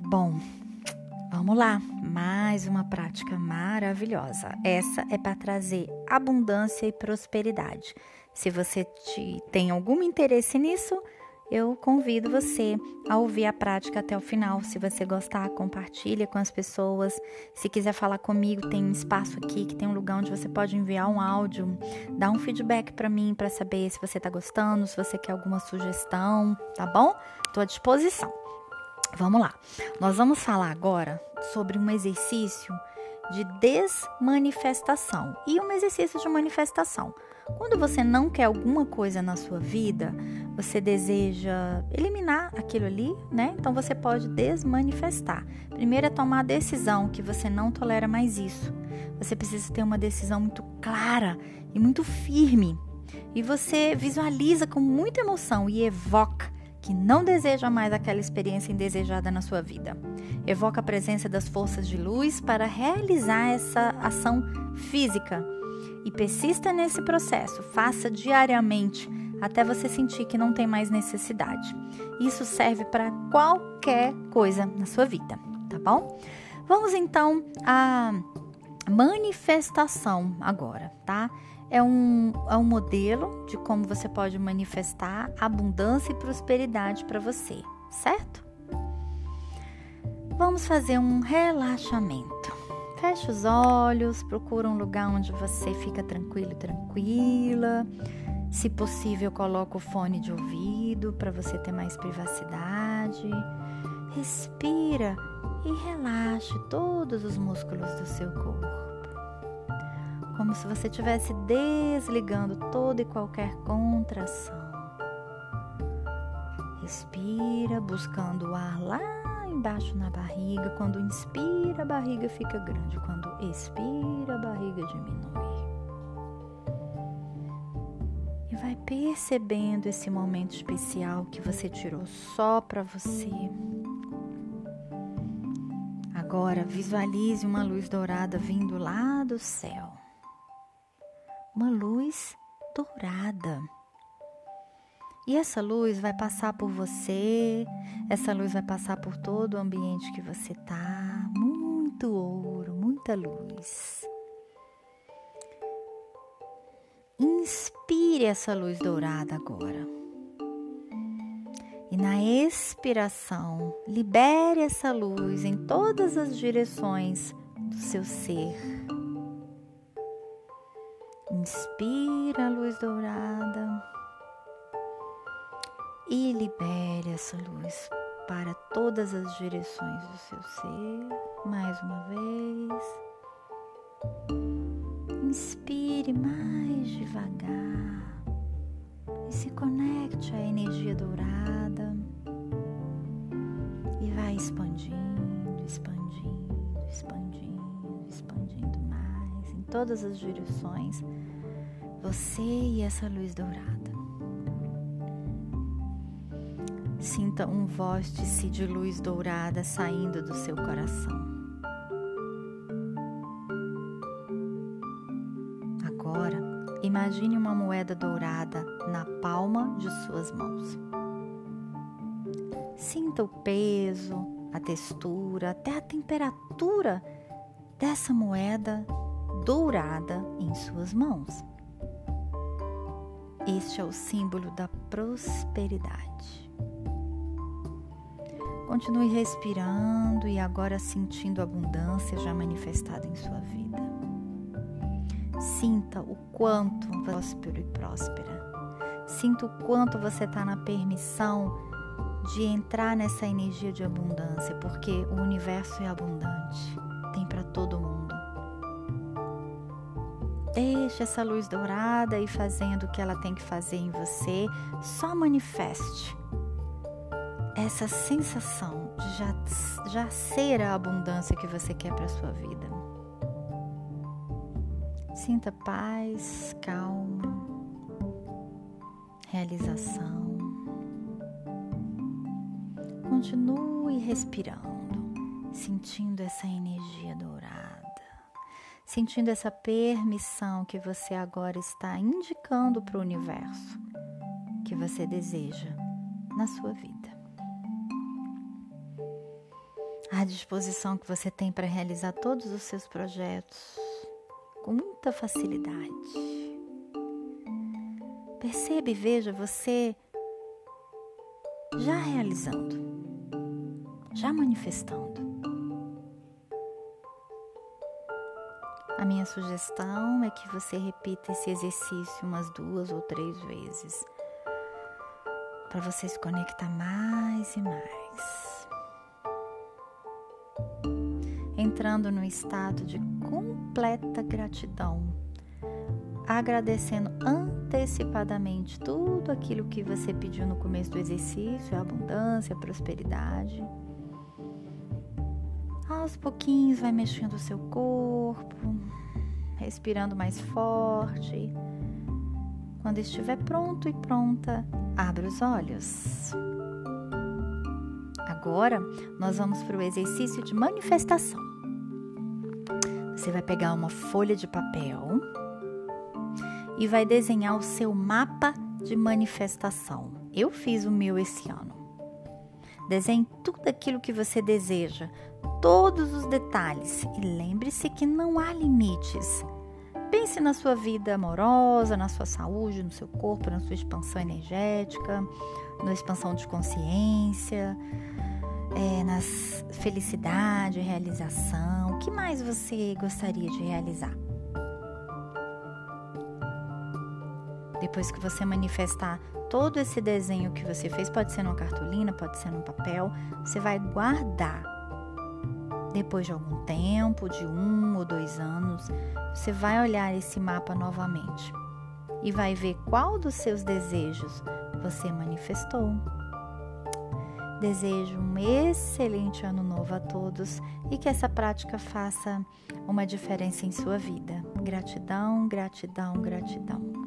Bom, vamos lá. Mais uma prática maravilhosa. Essa é para trazer abundância e prosperidade. Se você te, tem algum interesse nisso, eu convido você a ouvir a prática até o final. Se você gostar, compartilha com as pessoas. Se quiser falar comigo, tem espaço aqui que tem um lugar onde você pode enviar um áudio, dar um feedback para mim para saber se você está gostando, se você quer alguma sugestão, tá bom? Estou à disposição. Vamos lá. Nós vamos falar agora sobre um exercício de desmanifestação e um exercício de manifestação. Quando você não quer alguma coisa na sua vida, você deseja eliminar aquilo ali, né? Então você pode desmanifestar. Primeiro é tomar a decisão que você não tolera mais isso. Você precisa ter uma decisão muito clara e muito firme. E você visualiza com muita emoção e evoca que não deseja mais aquela experiência indesejada na sua vida. Evoca a presença das forças de luz para realizar essa ação física e persista nesse processo. Faça diariamente até você sentir que não tem mais necessidade. Isso serve para qualquer coisa na sua vida, tá bom? Vamos então à manifestação agora, tá? É um, é um modelo de como você pode manifestar abundância e prosperidade para você, certo? Vamos fazer um relaxamento. Feche os olhos, procura um lugar onde você fica tranquilo, tranquila. Se possível, coloque o fone de ouvido para você ter mais privacidade. Respira e relaxe todos os músculos do seu corpo. Como se você estivesse desligando toda e qualquer contração. Respira, buscando o ar lá embaixo na barriga. Quando inspira, a barriga fica grande. Quando expira, a barriga diminui. E vai percebendo esse momento especial que você tirou só para você. Agora visualize uma luz dourada vindo lá do céu. Uma luz dourada. E essa luz vai passar por você, essa luz vai passar por todo o ambiente que você tá. Muito ouro, muita luz. Inspire essa luz dourada agora. E na expiração, libere essa luz em todas as direções do seu ser. Inspira a luz dourada e libere essa luz para todas as direções do seu ser. Mais uma vez. Inspire mais devagar e se conecte à energia dourada e vai expandindo, expandindo, expandindo, expandindo mais todas as direções. Você e essa luz dourada. Sinta um vórtice de luz dourada saindo do seu coração. Agora, imagine uma moeda dourada na palma de suas mãos. Sinta o peso, a textura, até a temperatura dessa moeda dourada em suas mãos. Este é o símbolo da prosperidade. Continue respirando e agora sentindo a abundância já manifestada em sua vida. Sinta o quanto próspero e próspera. Sinta o quanto você está na permissão de entrar nessa energia de abundância, porque o universo é abundante, tem para todo mundo. Deixe essa luz dourada e fazendo o que ela tem que fazer em você, só manifeste essa sensação de já, já ser a abundância que você quer para sua vida. Sinta paz, calma, realização. Continue respirando, sentindo essa energia dourada, sentindo essa permissão que você agora está indicando para o universo que você deseja na sua vida. a disposição que você tem para realizar todos os seus projetos com muita facilidade. Perceba e veja você já realizando, já manifestando. A minha sugestão é que você repita esse exercício umas duas ou três vezes para você se conectar mais e mais. Entrando no estado de completa gratidão, agradecendo antecipadamente tudo aquilo que você pediu no começo do exercício, a abundância, a prosperidade. Aos pouquinhos vai mexendo o seu corpo, respirando mais forte. Quando estiver pronto e pronta, abra os olhos. Agora nós vamos para o exercício de manifestação. Você vai pegar uma folha de papel e vai desenhar o seu mapa de manifestação. Eu fiz o meu esse ano. Desenhe tudo aquilo que você deseja, todos os detalhes e lembre-se que não há limites. Pense na sua vida amorosa, na sua saúde, no seu corpo, na sua expansão energética, na expansão de consciência, é, na felicidade, realização. O que mais você gostaria de realizar? Depois que você manifestar todo esse desenho que você fez, pode ser numa cartolina, pode ser num papel, você vai guardar depois de algum tempo, de um ou dois anos, você vai olhar esse mapa novamente e vai ver qual dos seus desejos você manifestou. Desejo um excelente ano novo a todos e que essa prática faça uma diferença em sua vida. Gratidão, gratidão, gratidão.